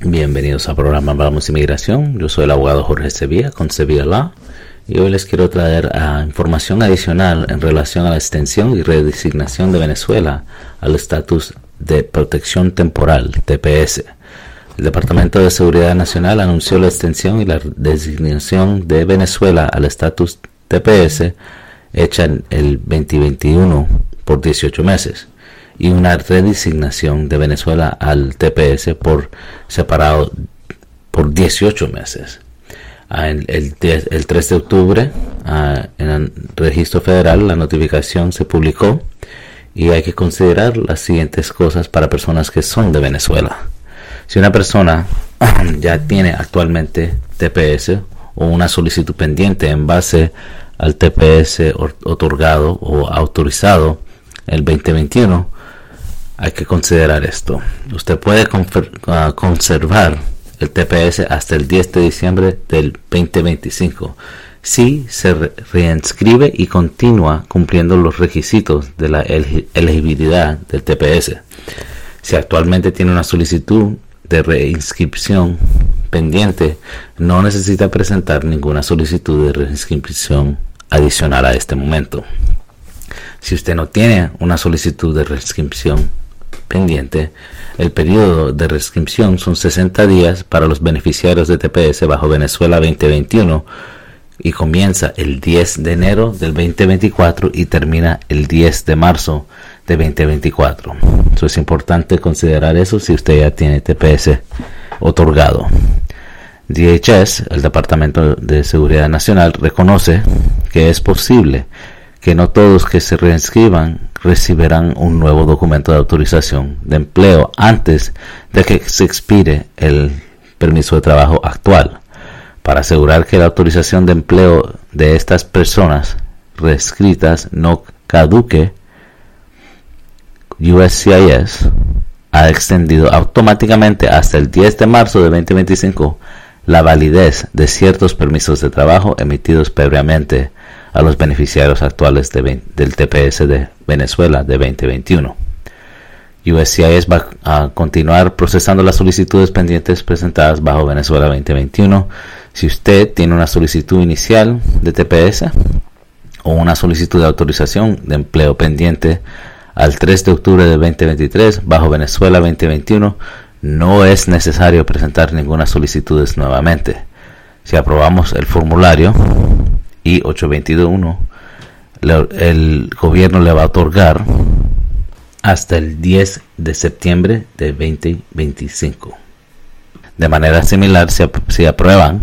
Bienvenidos al programa Hablamos Inmigración. Yo soy el abogado Jorge Sevilla con Sevilla Law y hoy les quiero traer uh, información adicional en relación a la extensión y redesignación de Venezuela al estatus de protección temporal, TPS. El Departamento de Seguridad Nacional anunció la extensión y la designación de Venezuela al estatus TPS hecha en el 2021 por 18 meses y una redesignación de Venezuela al TPS por separado por 18 meses. Ah, el, el, 3 de octubre ah, en el registro federal la notificación se publicó y hay que considerar las siguientes cosas para personas que son de Venezuela. Si una persona ya tiene actualmente TPS o una solicitud pendiente en base al TPS otorgado o autorizado el 2021, hay que considerar esto. Usted puede ah, conservar el TPS hasta el 10 de diciembre del 2025 si se reinscribe y continúa cumpliendo los requisitos de la elegibilidad del TPS. Si actualmente tiene una solicitud de reinscripción pendiente, no necesita presentar ninguna solicitud de reinscripción adicional a este momento. Si usted no tiene una solicitud de reinscripción pendiente, el periodo de reinscripción son 60 días para los beneficiarios de TPS bajo Venezuela 2021 y comienza el 10 de enero del 2024 y termina el 10 de marzo de 2024. Eso es importante considerar eso si usted ya tiene TPS otorgado. DHS, el Departamento de Seguridad Nacional, reconoce que es posible que no todos que se reinscriban recibirán un nuevo documento de autorización de empleo antes de que se expire el permiso de trabajo actual. Para asegurar que la autorización de empleo de estas personas reescritas no caduque, USCIS ha extendido automáticamente hasta el 10 de marzo de 2025 la validez de ciertos permisos de trabajo emitidos previamente a los beneficiarios actuales del TPS de Venezuela de 2021. USCIS va a continuar procesando las solicitudes pendientes presentadas bajo Venezuela 2021. Si usted tiene una solicitud inicial de TPS o una solicitud de autorización de empleo pendiente al 3 de octubre de 2023 bajo Venezuela 2021, no es necesario presentar ninguna solicitud nuevamente. Si aprobamos el formulario, y 821 el gobierno le va a otorgar hasta el 10 de septiembre de 2025. De manera similar, si, aprueban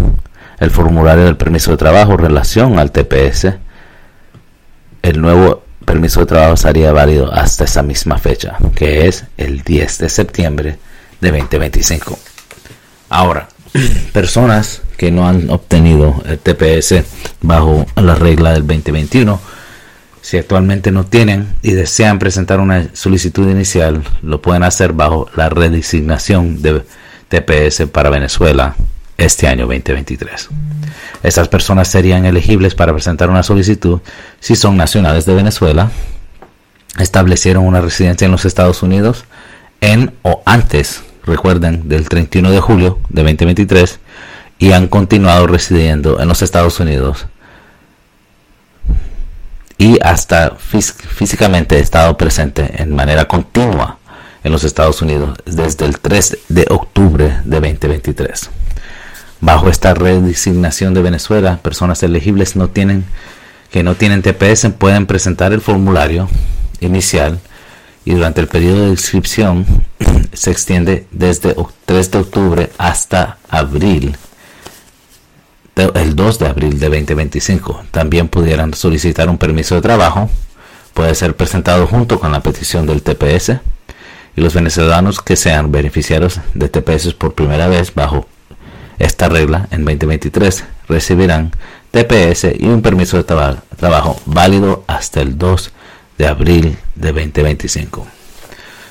el formulario del permiso de trabajo en relación al TPS, el nuevo permiso de trabajo sería válido hasta esa misma fecha, que es el 10 de septiembre de 2025. Ahora, personas que no han obtenido el TPS bajo la regla del 2021. Si actualmente no tienen y desean presentar una solicitud inicial, lo pueden hacer bajo la redesignación de TPS para Venezuela este año 2023. Estas personas serían elegibles para presentar una solicitud si son nacionales de Venezuela, establecieron una residencia en los Estados Unidos en o antes, recuerden, del 31 de julio de 2023 y han continuado residiendo en los Estados Unidos y hasta físicamente estado presente en manera continua en los Estados Unidos desde el 3 de octubre de 2023. Bajo esta redesignación de Venezuela, personas elegibles no tienen, que no tienen TPS pueden presentar el formulario inicial y durante el periodo de inscripción se extiende desde 3 de octubre hasta abril el 2 de abril de 2025. También pudieran solicitar un permiso de trabajo. Puede ser presentado junto con la petición del TPS. Y los venezolanos que sean beneficiarios de TPS por primera vez bajo esta regla en 2023 recibirán TPS y un permiso de trabajo válido hasta el 2 de abril de 2025.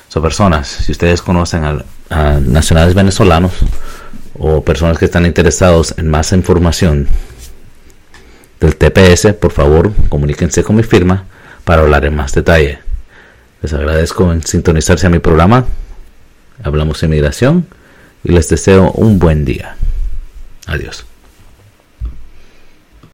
Son personas, si ustedes conocen a nacionales venezolanos, o personas que están interesados en más información del TPS, por favor comuníquense con mi firma para hablar en más detalle. Les agradezco en sintonizarse a mi programa. Hablamos de inmigración y les deseo un buen día. Adiós.